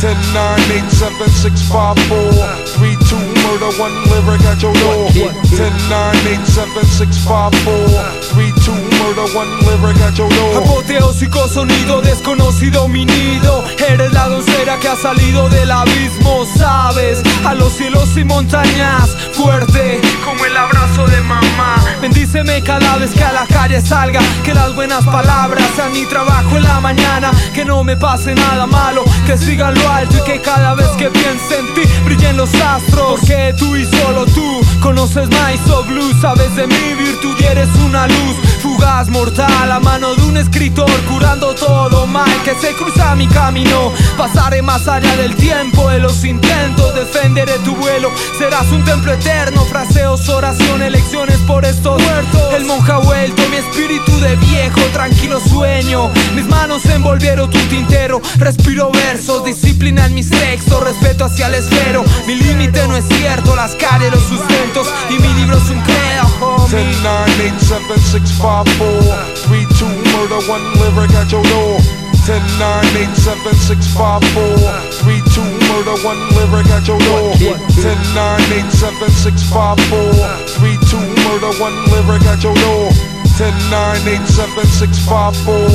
10, 9, 8, 7, 6, 5, 4, 3, 2, murder, one lyric at your door. 10, 9, 8, 7, 6, 5, 4, 3, 2, murder, one lyric at your door. Apoteósico sonido desconocido mi nido Eres la doncella que ha salido del abismo Sabes, a los cielos y montañas Fuerte como el abrazo de mamá Bendíceme cada vez que a la calle salga Que las buenas palabras sean mi trabajo en la mañana Que no me pase nada malo Que siga lo alto y que cada vez que piense en ti Brillen los astros. Porque tú y solo tú Conoces Nice o Blue Sabes de mi virtud y eres una luz Fugaz, mortal, a mano de un escritor Curando todo mal que se cruza mi camino. Pasaré más allá del tiempo de los intentos Defenderé tu vuelo. Serás un templo eterno Fraseos, oraciones, lecciones por estos muertos. El monje ha vuelto, mi espíritu de viejo Tranquilo sueño. Mis manos envolvieron tu tintero Respiro versos, disciplina en mis textos Respeto hacia el esfero. Mi límite no es cierto Las calles, los sustentos Y mi libro es un credo, 10, homie 9, 8, 7, 6, 5, 4, 3, 2, murder, one lyric at your door. 10, 9, 8, 7, 6, 5, 4, 3, 2, murder, one lyric at your door. 10, 9, 8, 7, 6, 5, 4, 3, 2, murder, one lyric at your door. 10, 9, 8, 7, 6, 5, 4,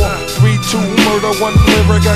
3, 2, murder, one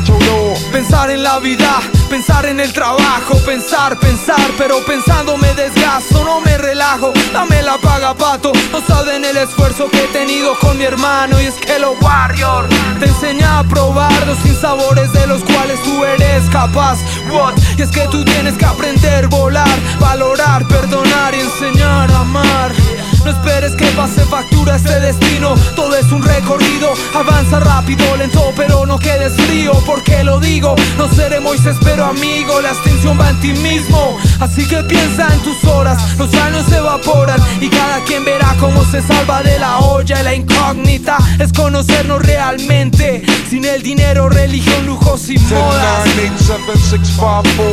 your. Pensar en la vida, pensar en el trabajo, pensar, pensar, pero pensando me desgasto, no me relajo, dame la paga pato, no saben el esfuerzo que he tenido con mi hermano y es que lo warrior te enseña a probar los sinsabores de los cuales tú eres capaz, what, y es que tú tienes que aprender, volar, valorar, perdonar y enseñar a amar. No esperes que pase factura este destino, todo es un recorrido, avanza rápido, lento, pero no quedes frío, porque lo digo, no seré Moisés, pero amigo, la extinción va en ti mismo, así que piensa en tus horas, los años se evaporan y cada quien verá cómo se salva de la olla y la incógnita. Es conocernos realmente, sin el dinero, religión, lujos y 10, modas. 9, 8, 7, 6, 5, 4,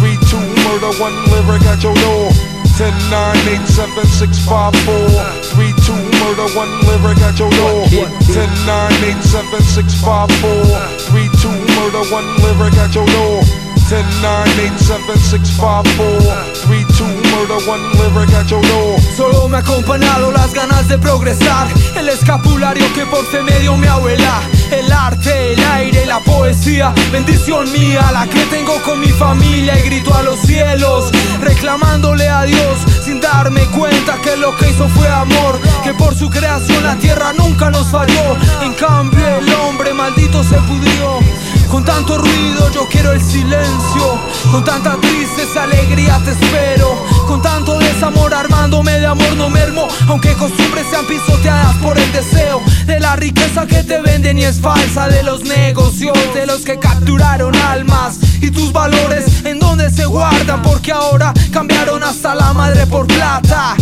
3, 2, murder, one lyric at your door. 10, 9, 8, 7, 6, 5, 4, 3, 2, murder, one lyric at your door. 10, 9, 8, 7, 6, 5, 4, 3, 2, murder, one lyric at your door. 10, 9, 8, 7, 6, 5, 4, 3, 2, murder, one lyric at your door. Solo me ha acompañado las ganas de progresar El escapulario que por fe me abuela El arte, el aire, la poesía. Bendición mía, la que tengo con mi familia. Y grito a los cielos Reclamándole a Dios Sin darme cuenta que lo que hizo fue amor. Que por su creación la tierra nunca nos falló. En cambio el hombre maldito se pudrió. Con tanto ruido yo quiero el silencio. Con tanta tristeza, alegría te espero. Con tanto desamor armándome de amor no mermo. Aunque costumbres sean pisoteadas por el deseo De la riqueza que te venden y es falsa De los negocios, de los que capturaron almas. Y tus valores en donde se guardan Porque ahora cambiaron hasta la madre por plata